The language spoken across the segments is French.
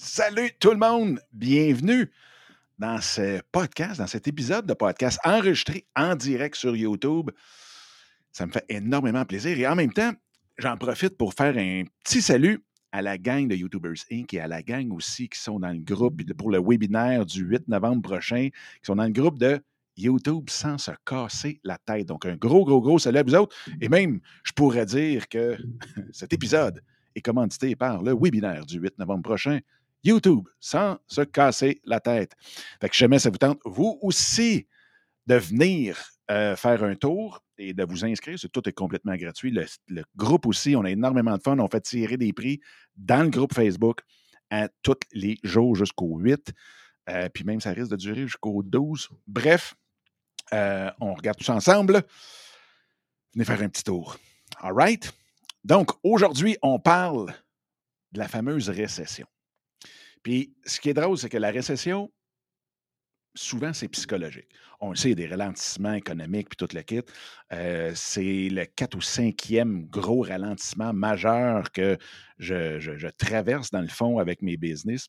Salut tout le monde, bienvenue dans ce podcast, dans cet épisode de podcast enregistré en direct sur YouTube. Ça me fait énormément plaisir et en même temps, j'en profite pour faire un petit salut à la gang de YouTubers Inc. et à la gang aussi qui sont dans le groupe pour le webinaire du 8 novembre prochain, qui sont dans le groupe de YouTube sans se casser la tête. Donc, un gros, gros, gros salut à vous autres. Et même, je pourrais dire que cet épisode est commandité par le webinaire du 8 novembre prochain, YouTube, sans se casser la tête. Fait que jamais ça vous tente, vous aussi, de venir euh, faire un tour et de vous inscrire. Tout est complètement gratuit. Le, groupe aussi, on a énormément de fun. On fait tirer des prix dans le groupe Facebook à tous les jours jusqu'au 8. Euh, puis même, ça risque de durer jusqu'au 12. Bref, euh, on regarde tous ensemble. Venez faire un petit tour. All right? Donc, aujourd'hui, on parle de la fameuse récession. Puis, ce qui est drôle, c'est que la récession, souvent, c'est psychologique. On le sait, il y a des ralentissements économiques, puis tout le kit. Euh, c'est le 4 ou 5e gros ralentissement majeur que je, traverse, dans le fond, avec mes business.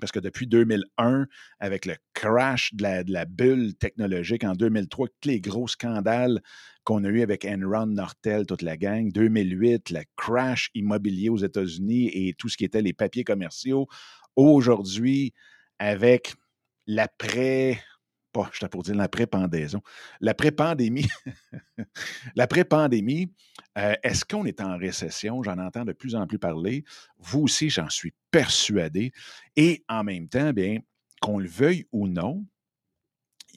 Parce que depuis 2001, avec le crash de la, bulle technologique en 2003, tous les gros scandales qu'on a eu avec Enron, Nortel, toute la gang, 2008, le crash immobilier aux États-Unis et tout ce qui était les papiers commerciaux, aujourd'hui, avec l'après, pas, je pour dire l'après-pendaison, l'après-pandémie, l'après-pandémie, euh, est-ce qu'on est en récession? J'en entends de plus en plus parler. Vous aussi, j'en suis persuadé. Et en même temps, bien, qu'on le veuille ou non,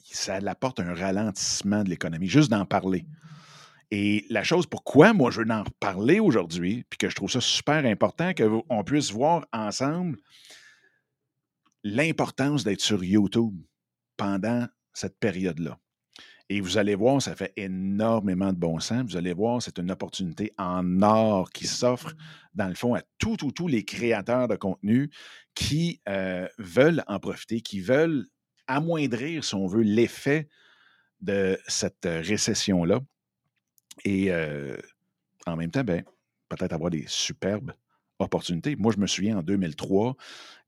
ça apporte un ralentissement de l'économie, juste d'en parler. Et la chose pourquoi moi je veux en parler aujourd'hui, puis que je trouve ça super important qu'on puisse voir ensemble l'importance d'être sur YouTube pendant cette période-là. Et vous allez voir, ça fait énormément de bon sens. Vous allez voir, c'est une opportunité en or qui s'offre, dans le fond, à tous, tous, tous les créateurs de contenu qui euh, veulent en profiter, qui veulent amoindrir, si on veut, l'effet de cette récession-là. Et euh, en même temps, ben, peut-être avoir des superbes opportunités. Moi, je me souviens en 2003,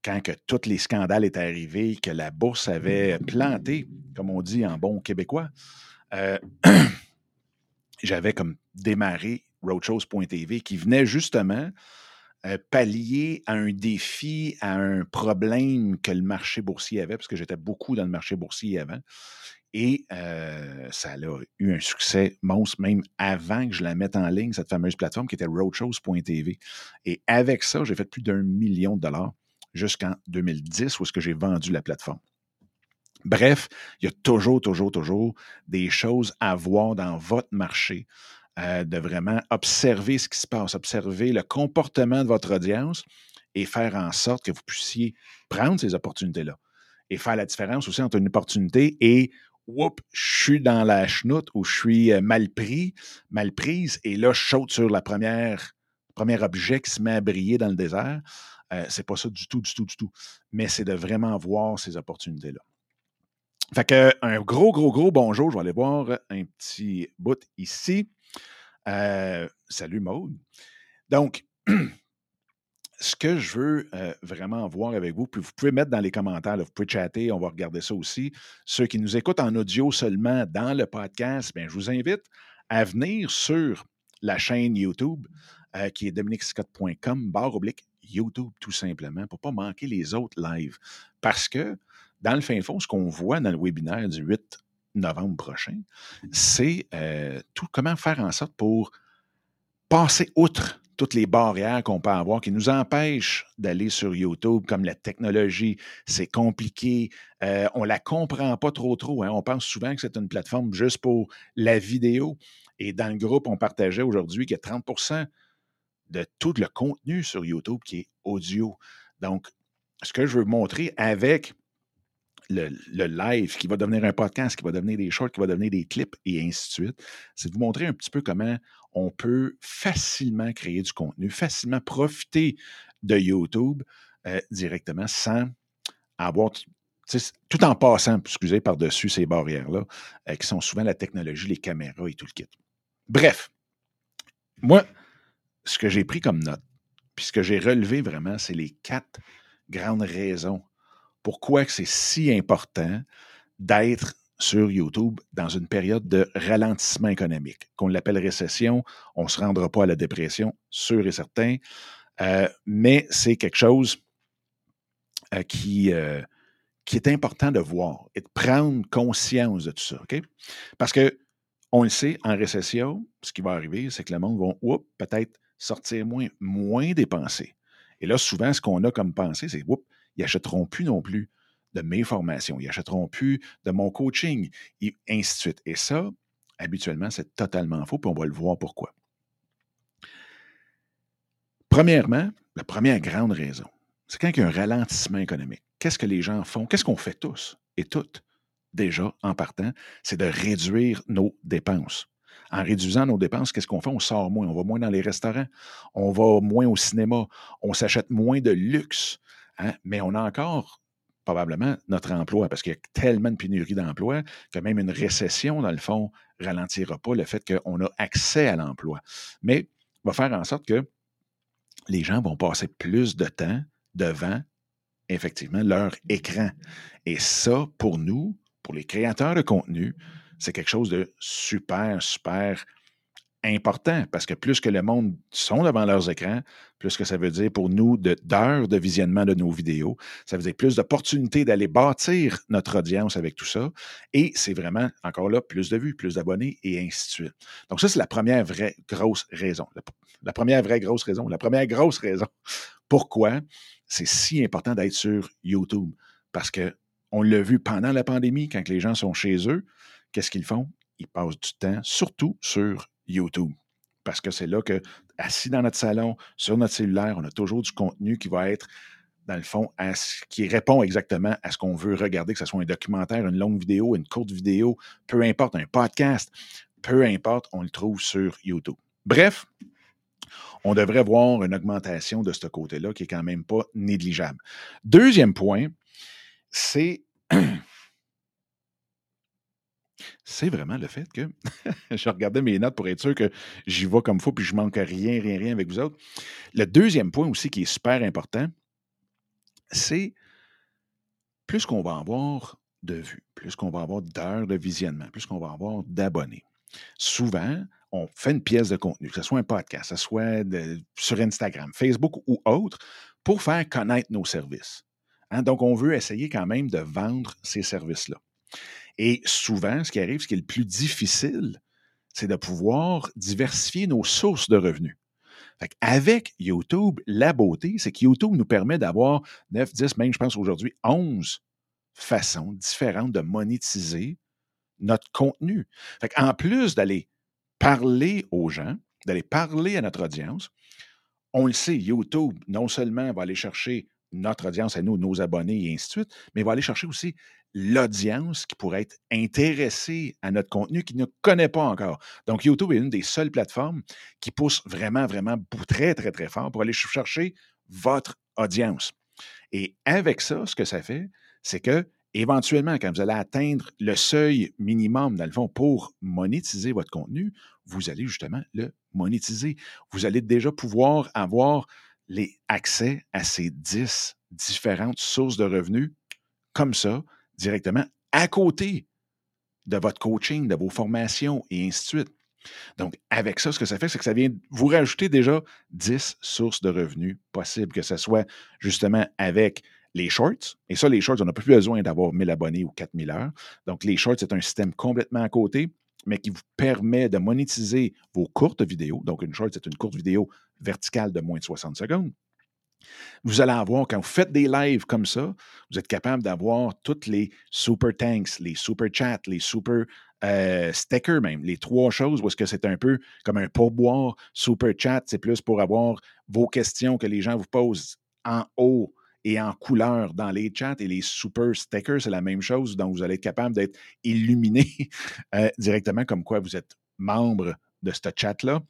quand que tous les scandales étaient arrivés, que la bourse avait planté, comme on dit en bon québécois, euh, j'avais comme démarré roadshows.tv qui venait justement euh, pallier à un défi, à un problème que le marché boursier avait, parce que j'étais beaucoup dans le marché boursier avant. Et euh, ça a eu un succès monstre même avant que je la mette en ligne, cette fameuse plateforme qui était roadshows.tv. Et avec ça, j'ai fait plus d'un million de dollars jusqu'en 2010 où est-ce que j'ai vendu la plateforme. Bref, il y a toujours, toujours, toujours des choses à voir dans votre marché, euh, de vraiment observer ce qui se passe, observer le comportement de votre audience et faire en sorte que vous puissiez prendre ces opportunités-là et faire la différence aussi entre une opportunité et Oups, je suis dans la chenoute ou je suis euh, mal pris, mal prise, et là, je saute sur la première, premier objet qui se met à briller dans le désert. Euh, c'est pas ça du tout, du tout, du tout. Mais c'est de vraiment voir ces opportunités-là. Fait que un gros, gros, gros bonjour. Je vais aller voir un petit bout ici. Euh, salut Maude. Donc, ce que je veux euh, vraiment voir avec vous, puis vous pouvez mettre dans les commentaires, vous pouvez chatter, on va regarder ça aussi. Ceux qui nous écoutent en audio seulement dans le podcast, bien, je vous invite à venir sur la chaîne YouTube qui est dominicscott.com, barre oblique YouTube tout simplement, pour ne pas manquer les autres lives. Parce que, dans le fin fond, ce qu'on voit dans le webinaire du 8 novembre prochain, c'est euh, tout comment faire en sorte pour passer outre toutes les barrières qu'on peut avoir qui nous empêchent d'aller sur YouTube, comme la technologie, c'est compliqué, euh, on ne la comprend pas trop trop. Hein. On pense souvent que c'est une plateforme juste pour la vidéo. Et dans le groupe, on partageait aujourd'hui a 30 de tout le contenu sur YouTube qui est audio. Donc, ce que je veux montrer avec le, live qui va devenir un podcast, qui va devenir des shorts, qui va devenir des clips et ainsi de suite, c'est de vous montrer un petit peu comment on peut facilement créer du contenu, facilement profiter de YouTube euh, directement sans avoir tout en passant, excusez, par-dessus ces barrières-là, euh, qui sont souvent la technologie, les caméras et tout le kit. Bref, moi, ce que j'ai pris comme note, puis ce que j'ai relevé vraiment, c'est les quatre grande raison pourquoi c'est si important d'être sur YouTube dans une période de ralentissement économique, qu'on l'appelle récession. On ne se rendra pas à la dépression, sûr et certain, euh, mais c'est quelque chose euh, qui, euh, qui est important de voir et de prendre conscience de tout ça. OK? Parce que on le sait, en récession, ce qui va arriver, c'est que le monde va peut-être sortir moins, moins dépensé. Et là, souvent, ce qu'on a comme pensée, c'est oups, ils n'achèteront plus non plus de mes formations, ils n'achèteront plus de mon coaching, et ainsi de suite. Et ça, habituellement, c'est totalement faux, puis on va le voir pourquoi. Premièrement, la première grande raison, c'est quand il y a un ralentissement économique. Qu'est-ce que les gens font? Qu'est-ce qu'on fait tous et toutes, déjà, en partant? C'est de réduire nos dépenses. En réduisant nos dépenses, qu'est-ce qu'on fait? On sort moins, on va moins dans les restaurants, on va moins au cinéma, on s'achète moins de luxe, hein? mais on a encore probablement notre emploi, parce qu'il y a tellement de pénurie d'emploi que même une récession, dans le fond, ralentira pas le fait qu'on a accès à l'emploi. Mais va faire en sorte que les gens vont passer plus de temps devant, effectivement, leur écran. Et ça, pour nous, pour les créateurs de contenu, c'est quelque chose de super, super important parce que plus que le monde sont devant leurs écrans, plus que ça veut dire pour nous d'heures de, visionnement de nos vidéos, ça veut dire plus d'opportunités d'aller bâtir notre audience avec tout ça. Et c'est vraiment, encore là, plus de vues, plus d'abonnés et ainsi de suite. Donc ça, c'est la première vraie grosse raison. La, première vraie grosse raison. La première grosse raison. Pourquoi c'est si important d'être sur YouTube? Parce que on l'a vu pendant la pandémie, quand les gens sont chez eux, qu'est-ce qu'ils font? Ils passent du temps, surtout sur YouTube. Parce que c'est là que, assis dans notre salon, sur notre cellulaire, on a toujours du contenu qui va être, dans le fond, qui répond exactement à ce qu'on veut regarder, que ce soit un documentaire, une longue vidéo, une courte vidéo, peu importe, un podcast, peu importe, on le trouve sur YouTube. Bref, on devrait voir une augmentation de ce côté-là qui est quand même pas négligeable. Deuxième point, c'est c'est vraiment le fait que je regardais mes notes pour être sûr que j'y vais comme faut puis je manque rien, rien, rien avec vous autres. Le deuxième point aussi qui est super important, c'est plus qu'on va avoir de vues, plus qu'on va avoir d'heures de visionnement, plus qu'on va avoir d'abonnés. Souvent, on fait une pièce de contenu, que ce soit un podcast, que ce soit sur Instagram, Facebook ou autre, pour faire connaître nos services. Hein. Donc, on veut essayer quand même de vendre ces services-là. Et souvent, ce qui arrive, ce qui est le plus difficile, c'est de pouvoir diversifier nos sources de revenus. Avec YouTube, la beauté, c'est que YouTube nous permet d'avoir 9, 10, même je pense aujourd'hui 11 façons différentes de monétiser notre contenu. en plus d'aller parler aux gens, d'aller parler à notre audience, on le sait, YouTube, non seulement va aller chercher notre audience à nous, nos abonnés et ainsi de suite, mais va aller chercher aussi l'audience qui pourrait être intéressée à notre contenu, qui ne connaît pas encore. Donc, YouTube est une des seules plateformes qui pousse vraiment, vraiment très, très, très fort pour aller chercher votre audience. Et avec ça, ce que ça fait, c'est que éventuellement, quand vous allez atteindre le seuil minimum, dans le fond, pour monétiser votre contenu, vous allez justement le monétiser. Vous allez déjà pouvoir avoir les accès à ces 10 différentes sources de revenus comme ça, directement à côté de votre coaching, de vos formations et ainsi de suite. Donc, avec ça, ce que ça fait, c'est que ça vient vous rajouter déjà 10 sources de revenus possibles, que ce soit justement avec les shorts. Et ça, les shorts, on n'a plus besoin d'avoir 1000 abonnés ou 4000 heures. Donc, les shorts, c'est un système complètement à côté, mais qui vous permet de monétiser vos courtes vidéos. Donc, une short, c'est une courte vidéo verticale de moins de 60 secondes. Vous allez avoir, quand vous faites des lives comme ça, vous êtes capable d'avoir toutes les super tanks, les super chats, les super euh, stickers même, les trois choses où est-ce que c'est un peu comme un pourboire. Super chat, c'est plus pour avoir vos questions que les gens vous posent en haut et en couleur dans les chats. Et les super stickers, c'est la même chose. Donc, vous allez être capable d'être illuminé euh, directement comme quoi vous êtes membre de ce chat-là.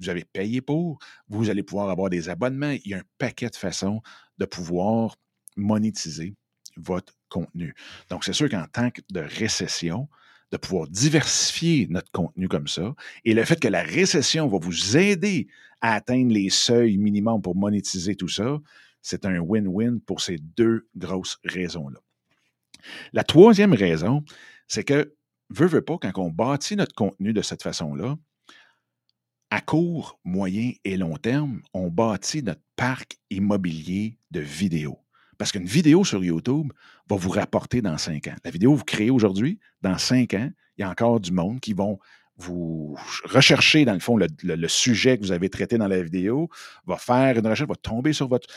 Vous avez payé pour. Vous allez pouvoir avoir des abonnements. Il y a un paquet de façons de pouvoir monétiser votre contenu. Donc, c'est sûr qu'en tant que de récession, de pouvoir diversifier notre contenu comme ça, et le fait que la récession va vous aider à atteindre les seuils minimums pour monétiser tout ça, c'est un win-win pour ces deux grosses raisons-là. La troisième raison, c'est que, veut, veut pas, quand on bâtit notre contenu de cette façon-là, à court, moyen et long terme, on bâtit notre parc immobilier de vidéos. Parce qu'une vidéo sur YouTube va vous rapporter dans cinq ans. La vidéo que vous créez aujourd'hui, dans cinq ans, il y a encore du monde qui vont vous rechercher, dans le fond, le, sujet que vous avez traité dans la vidéo, va faire une recherche, va tomber sur votre,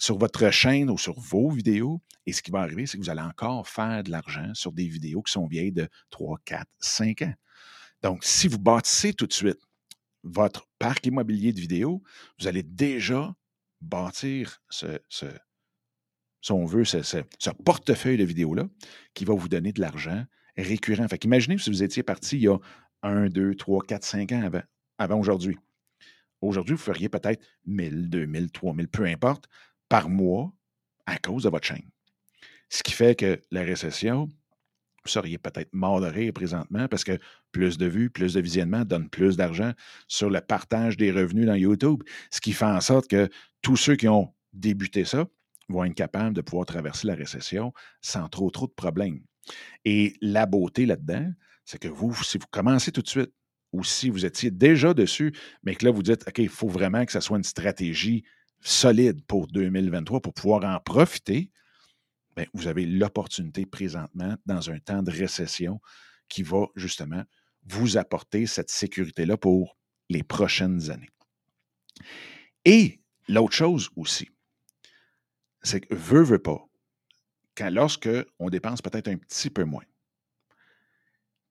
sur votre chaîne ou sur vos vidéos. Et ce qui va arriver, c'est que vous allez encore faire de l'argent sur des vidéos qui sont vieilles de 3, 4, 5 ans. Donc, si vous bâtissez tout de suite votre parc immobilier de vidéos, vous allez déjà bâtir ce, ce veut, ce, portefeuille de vidéos-là qui va vous donner de l'argent récurrent. Fait qu'imaginez si vous étiez parti il y a 1, 2, 3, 4, 5 ans avant, avant aujourd'hui. Aujourd'hui, vous feriez peut-être 1000, 2000, 3000, peu importe, par mois à cause de votre chaîne. Ce qui fait que la récession, vous seriez peut-être mort de rire présentement parce que plus de vues, plus de visionnements donnent plus d'argent sur le partage des revenus dans YouTube. Ce qui fait en sorte que tous ceux qui ont débuté ça vont être capables de pouvoir traverser la récession sans trop, trop de problèmes. Et la beauté là-dedans, c'est que vous, si vous commencez tout de suite, ou si vous étiez déjà dessus, mais que là, vous dites, OK, il faut vraiment que ça soit une stratégie solide pour 2023 pour pouvoir en profiter, bien, vous avez l'opportunité présentement dans un temps de récession qui va justement vous apporter cette sécurité-là pour les prochaines années. Et l'autre chose aussi, c'est que veut, veut pas, quand, on dépense peut-être un petit peu moins,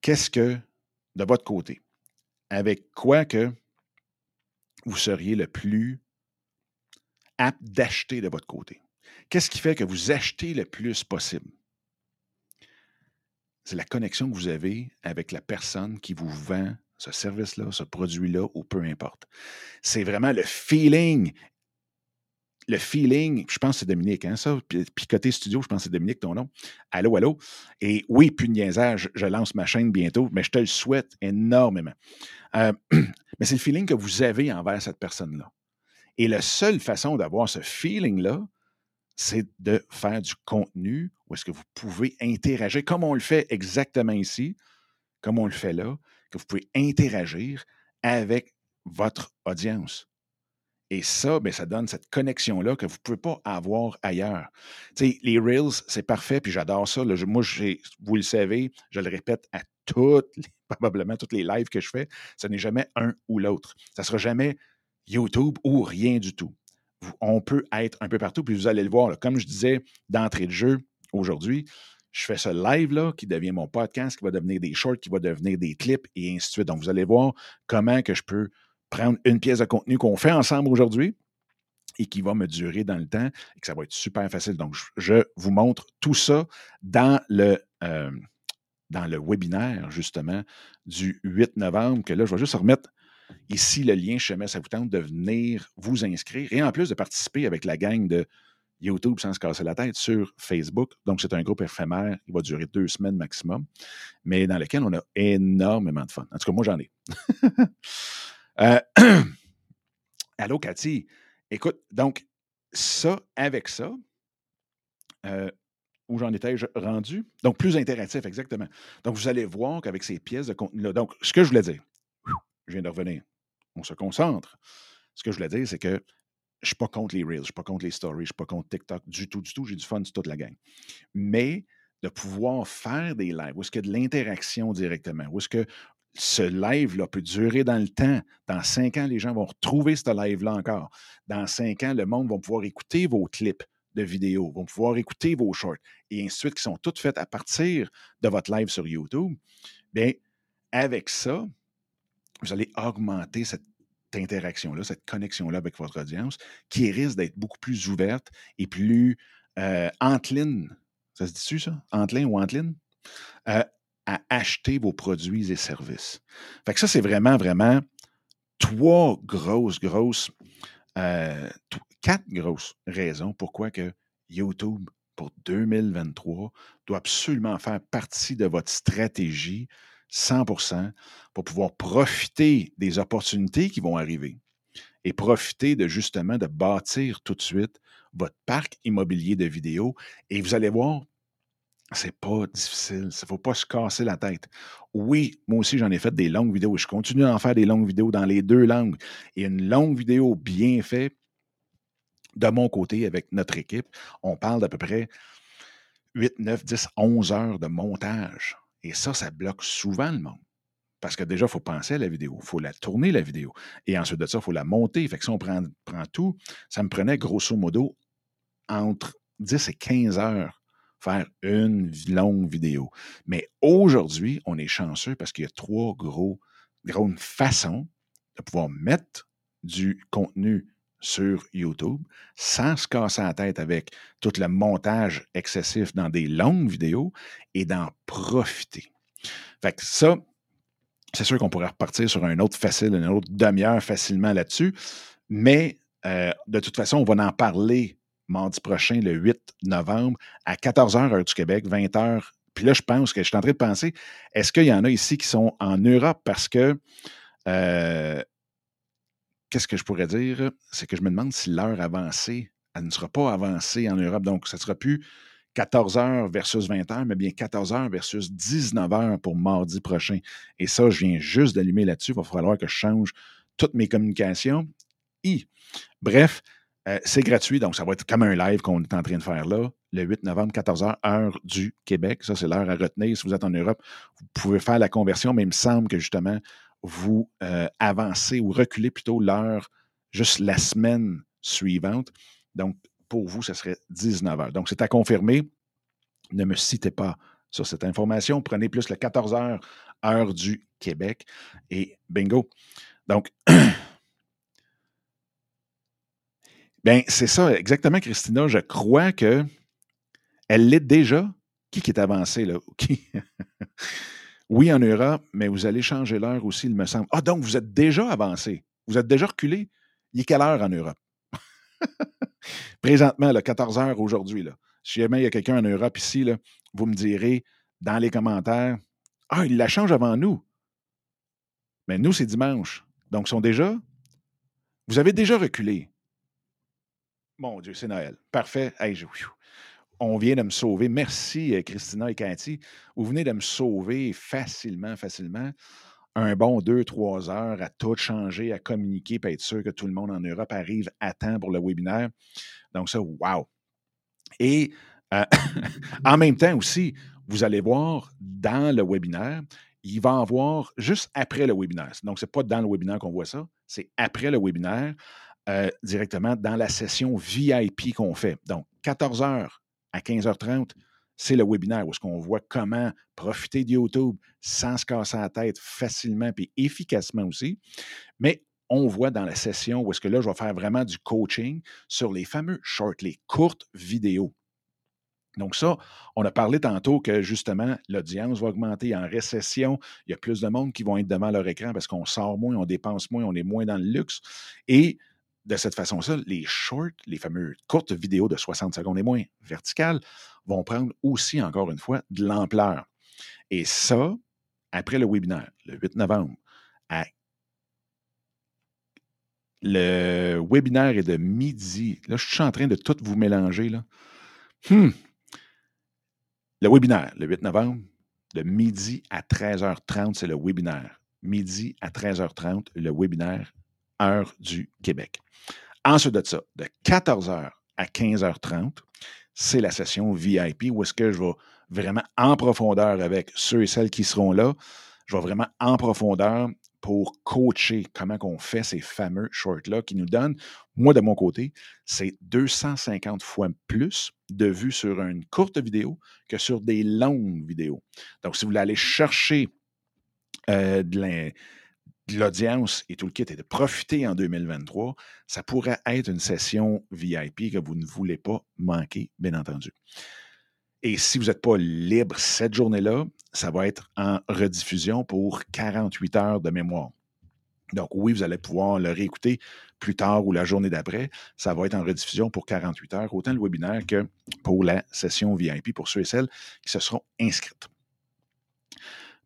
qu'est-ce que, de votre côté, avec quoi que vous seriez le plus apte d'acheter de votre côté? Qu'est-ce qui fait que vous achetez le plus possible? C'est la connexion que vous avez avec la personne qui vous vend ce service-là, ce produit-là, ou peu importe. C'est vraiment le feeling le feeling, je pense que c'est Dominique, hein, ça? Puis, côté studio, je pense que c'est Dominique ton nom. Allô, allô? Et oui, plus je lance ma chaîne bientôt, mais je te le souhaite énormément. Euh, mais c'est le feeling que vous avez envers cette personne-là. Et la seule façon d'avoir ce feeling-là, c'est de faire du contenu où est-ce que vous pouvez interagir, comme on le fait exactement ici, comme on le fait là, que vous pouvez interagir avec votre audience. Et ça, bien, ça donne cette connexion-là que vous ne pouvez pas avoir ailleurs. Les Reels, c'est parfait, puis j'adore ça. moi, vous le savez, je le répète à toutes, probablement toutes les lives que je fais, ce n'est jamais un ou l'autre. Ça ne sera jamais YouTube ou rien du tout. On peut être un peu partout, puis vous allez le voir. comme je disais d'entrée de jeu aujourd'hui, je fais ce live-là qui devient mon podcast, qui va devenir des shorts, qui va devenir des clips et ainsi de suite. Donc, vous allez voir comment que je peux prendre une pièce de contenu qu'on fait ensemble aujourd'hui et qui va me durer dans le temps et que ça va être super facile. Donc, je, vous montre tout ça dans le, euh, dans le webinaire, justement, du 8 novembre, que là, je vais juste remettre ici le lien, je ça vous tente de venir vous inscrire et en plus de participer avec la gang de YouTube sans se casser la tête sur Facebook. Donc, c'est un groupe éphémère qui va durer deux semaines maximum, mais dans lequel on a énormément de fun. En tout cas, moi, j'en ai. Euh, allô, Cathy. Écoute, donc, ça, avec ça, euh, où j'en étais rendu? Donc, plus interactif, exactement. Donc, vous allez voir qu'avec ces pièces de contenu-là, donc, ce que je voulais dire, je viens de revenir, on se concentre. Ce que je voulais dire, c'est que je ne suis pas contre les Reels, je ne suis pas contre les stories, je ne suis pas contre TikTok du tout, du tout. J'ai du fun sur toute la gang. Mais de pouvoir faire des lives, où est-ce qu'il y a de l'interaction directement, où est-ce que ce live-là peut durer dans le temps. Dans cinq ans, les gens vont retrouver ce live-là encore. Dans cinq ans, le monde va pouvoir écouter vos clips de vidéos, vont pouvoir écouter vos shorts et ainsi de suite, qui sont toutes faites à partir de votre live sur YouTube. Bien, avec ça, vous allez augmenter cette interaction-là, cette connexion-là avec votre audience, qui risque d'être beaucoup plus ouverte et plus euh, entline. Ça se dit-tu, ça? Ou entline? Euh, à acheter vos produits et services. Fait que ça, c'est vraiment, vraiment trois grosses, grosses, euh, quatre grosses raisons pourquoi que YouTube pour 2023 doit absolument faire partie de votre stratégie 100% pour pouvoir profiter des opportunités qui vont arriver et profiter de justement de bâtir tout de suite votre parc immobilier de vidéos et vous allez voir, c'est pas difficile. Il ne faut pas se casser la tête. Oui, moi aussi, j'en ai fait des longues vidéos. Je continue à en faire des longues vidéos dans les deux langues. Et une longue vidéo bien faite, de mon côté, avec notre équipe, on parle d'à peu près 8, 9, 10, 11 heures de montage. Et ça, ça bloque souvent le monde. Parce que déjà, il faut penser à la vidéo, il faut la tourner, la vidéo. Et ensuite de ça, il faut la monter. Fait que si on prend, tout, ça me prenait grosso modo entre 10 et 15 heures faire une longue vidéo. Mais aujourd'hui, on est chanceux parce qu'il y a trois gros, grandes façons de pouvoir mettre du contenu sur YouTube sans se casser la tête avec tout le montage excessif dans des longues vidéos et d'en profiter. Fait ça, c'est sûr qu'on pourrait repartir sur un autre facile, une autre demi-heure facilement là-dessus, mais euh, de toute façon, on va en parler mardi prochain, le 8 novembre, à 14h heure du Québec, 20h. Puis là, je pense que je suis en train de penser, est-ce qu'il y en a ici qui sont en Europe parce que euh, qu'est-ce que je pourrais dire? C'est que je me demande si l'heure avancée, elle ne sera pas avancée en Europe. Donc, ça ne sera plus 14 h versus 20 h, mais bien 14 h versus 19 h pour mardi prochain. Et ça, je viens juste d'allumer là-dessus. Il va falloir que je change toutes mes communications. I. Bref, euh, c'est gratuit, donc ça va être comme un live qu'on est en train de faire là, le 8 novembre, 14h, heure du Québec. Ça, c'est l'heure à retenir. Si vous êtes en Europe, vous pouvez faire la conversion, mais il me semble que justement, vous euh, avancez ou reculez plutôt l'heure juste la semaine suivante. Donc, pour vous, ce serait 19 heures. Donc, c'est à confirmer. Ne me citez pas sur cette information. Prenez plus le 14 heures, heure du Québec. Et bingo. Donc, bien, c'est ça, exactement, Christina. Je crois que elle l'est déjà. Qui qui est avancé, là? Qui? Oui, en Europe, mais vous allez changer l'heure aussi, il me semble. Ah, donc vous êtes déjà avancé. Vous êtes déjà reculé. Il est quelle heure en Europe? Présentement, là, 14 heures aujourd'hui. Si jamais il y a quelqu'un en Europe ici, vous me direz dans les commentaires Ah, il la change avant nous. Mais nous, c'est dimanche. Donc, sont déjà? Vous avez déjà reculé. Mon Dieu, c'est Noël. Parfait. Hey, je on vient de me sauver. Merci, euh, Christina et Cathy. Vous venez de me sauver facilement, facilement. Un bon deux, trois heures à tout changer, à communiquer, pour être sûr que tout le monde en Europe arrive à temps pour le webinaire. Donc, ça, wow. Et euh, en même temps aussi, vous allez voir dans le webinaire, il va en avoir juste après le webinaire. Donc, ce n'est pas dans le webinaire qu'on voit ça, c'est après le webinaire, euh, directement dans la session VIP qu'on fait. Donc, 14 heures à 15h30, c'est le webinaire où est-ce qu'on voit comment profiter de YouTube sans se casser la tête facilement et efficacement aussi. Mais on voit dans la session où est-ce que là, je vais faire vraiment du coaching sur les fameux shorts, les courtes vidéos. Donc ça, on a parlé tantôt que justement, l'audience va augmenter en récession. Il y a plus de monde qui vont être devant leur écran parce qu'on sort moins, on dépense moins, on est moins dans le luxe. Et de cette façon-là, les shorts, les fameuses courtes vidéos de 60 secondes et moins verticales, vont prendre aussi, encore une fois, de l'ampleur. Et ça, après le webinaire, le 8 novembre, le webinaire est de midi. Là, je suis en train de tout vous mélanger. Là. Hmm. Le webinaire, le 8 novembre, de midi à 13h30, c'est le webinaire. Midi à 13h30, le webinaire, heure du Québec. Ensuite de ça, de 14h à 15h30, c'est la session VIP où est-ce que je vais vraiment en profondeur avec ceux et celles qui seront là. Je vais vraiment en profondeur pour coacher comment on fait ces fameux shorts-là qui nous donnent, moi de mon côté, c'est 250 fois plus de vues sur une courte vidéo que sur des longues vidéos. Donc, si vous voulez aller chercher euh, de l'audience et tout le kit et de profiter en 2023, ça pourrait être une session VIP que vous ne voulez pas manquer, bien entendu. Et si vous n'êtes pas libre cette journée-là, ça va être en rediffusion pour 48 heures de mémoire. Donc oui, vous allez pouvoir le réécouter plus tard ou la journée d'après. Ça va être en rediffusion pour 48 heures, autant le webinaire que pour la session VIP pour ceux et celles qui se seront inscrites.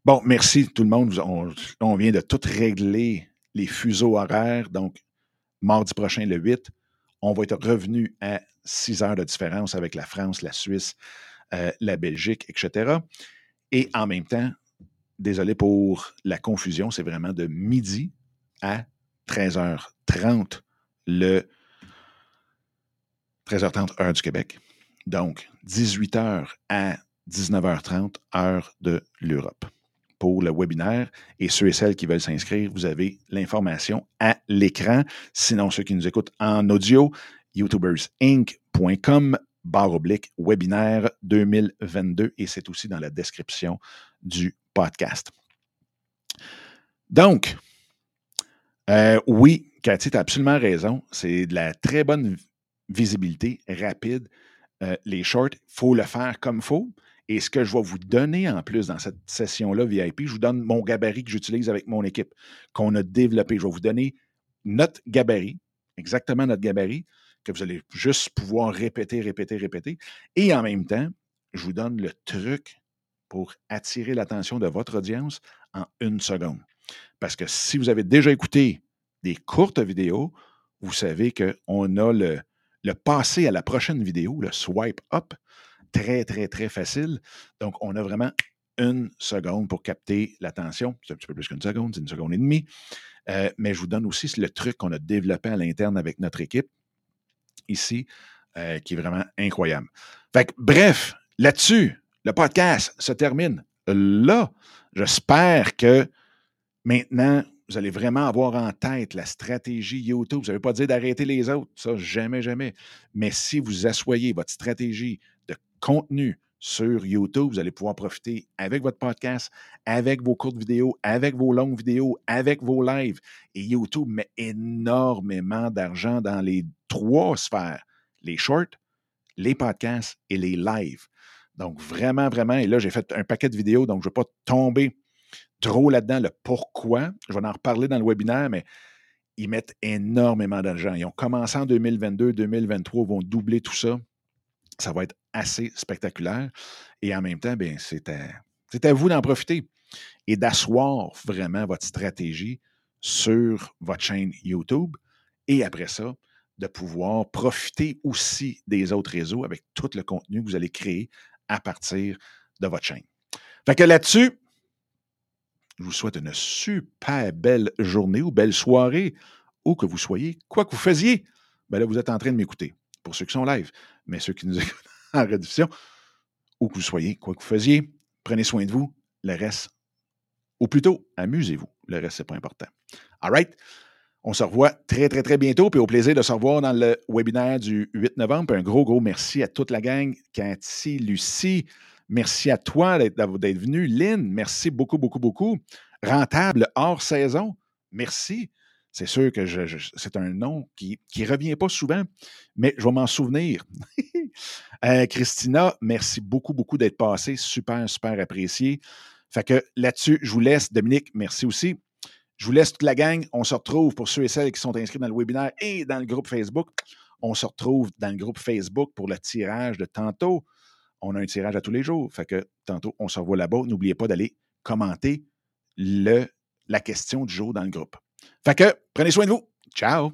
Bon, merci tout le monde. On, vient de tout régler les fuseaux horaires. Donc, mardi prochain, le 8, on va être revenu à six heures de différence avec la France, la Suisse, euh, la Belgique, etc. Et en même temps, désolé pour la confusion, c'est vraiment de midi à 13h30 le 13h30 heure du Québec. Donc, 18h à 19h30 heure de l'Europe pour le webinaire. Et ceux et celles qui veulent s'inscrire, vous avez l'information à l'écran. Sinon, ceux qui nous écoutent en audio, youtubersinc.com barre oblique webinaire 2022 et c'est aussi dans la description du podcast. Donc, euh, oui, Cathy, tu as absolument raison. C'est de la très bonne visibilité rapide. Euh, les shorts, il faut le faire comme il faut. Et ce que je vais vous donner en plus dans cette session-là VIP, je vous donne mon gabarit que j'utilise avec mon équipe, qu'on a développé. Je vais vous donner notre gabarit, exactement notre gabarit, que vous allez juste pouvoir répéter, répéter, répéter. Et en même temps, je vous donne le truc pour attirer l'attention de votre audience en une seconde. Parce que si vous avez déjà écouté des courtes vidéos, vous savez qu'on a le, passé à la prochaine vidéo, le swipe up, très, très, très facile. Donc, on a vraiment une seconde pour capter l'attention. C'est un petit peu plus qu'une seconde, c'est une seconde et demie. Euh, mais je vous donne aussi le truc qu'on a développé à l'interne avec notre équipe ici, euh, qui est vraiment incroyable. Fait que, bref, là-dessus, le podcast se termine là. J'espère que maintenant, vous allez vraiment avoir en tête la stratégie YouTube. Vous n'avez pas dire d'arrêter les autres, ça, jamais, jamais. Mais si vous assoyez votre stratégie contenu sur YouTube, vous allez pouvoir profiter avec votre podcast, avec vos courtes vidéos, avec vos longues vidéos, avec vos lives. Et YouTube met énormément d'argent dans les trois sphères, les shorts, les podcasts et les lives. Donc, vraiment, vraiment, et là, j'ai fait un paquet de vidéos, donc je ne vais pas tomber trop là-dedans, le pourquoi. Je vais en reparler dans le webinaire, mais ils mettent énormément d'argent. Ils ont commencé en 2022, 2023, ils vont doubler tout ça. Ça va être assez spectaculaire. Et en même temps, ben, c'est à, vous d'en profiter et d'asseoir vraiment votre stratégie sur votre chaîne YouTube. Et après ça, de pouvoir profiter aussi des autres réseaux avec tout le contenu que vous allez créer à partir de votre chaîne. Fait que là-dessus, je vous souhaite une super belle journée ou belle soirée, où que vous soyez, quoi que vous faisiez. Ben là, vous êtes en train de m'écouter, pour ceux qui sont live, mais ceux qui nous écoutent en rediffusion, où que vous soyez, quoi que vous faisiez, prenez soin de vous. Le reste, ou plutôt, amusez-vous. Le reste, c'est pas important. All right? On se revoit très, très, très bientôt. Puis au plaisir de se revoir dans le webinaire du 8 novembre. un gros, gros merci à toute la gang. Cathy, Lucie, Merci à toi d'être venu. Lynn, merci beaucoup, beaucoup, beaucoup. Rentable hors saison, merci. C'est sûr que c'est un nom qui ne revient pas souvent, mais je vais m'en souvenir. Euh, Christina, merci beaucoup, beaucoup d'être passé. Super, super apprécié. Fait que là-dessus, je vous laisse. Dominique, merci aussi. Je vous laisse toute la gang. On se retrouve pour ceux et celles qui sont inscrits dans le webinaire et dans le groupe Facebook. On se retrouve dans le groupe Facebook pour le tirage de tantôt on a un tirage à tous les jours. Fait que tantôt, on se revoit là-bas. N'oubliez pas d'aller commenter le, la question du jour dans le groupe. Fait que prenez soin de vous. Ciao!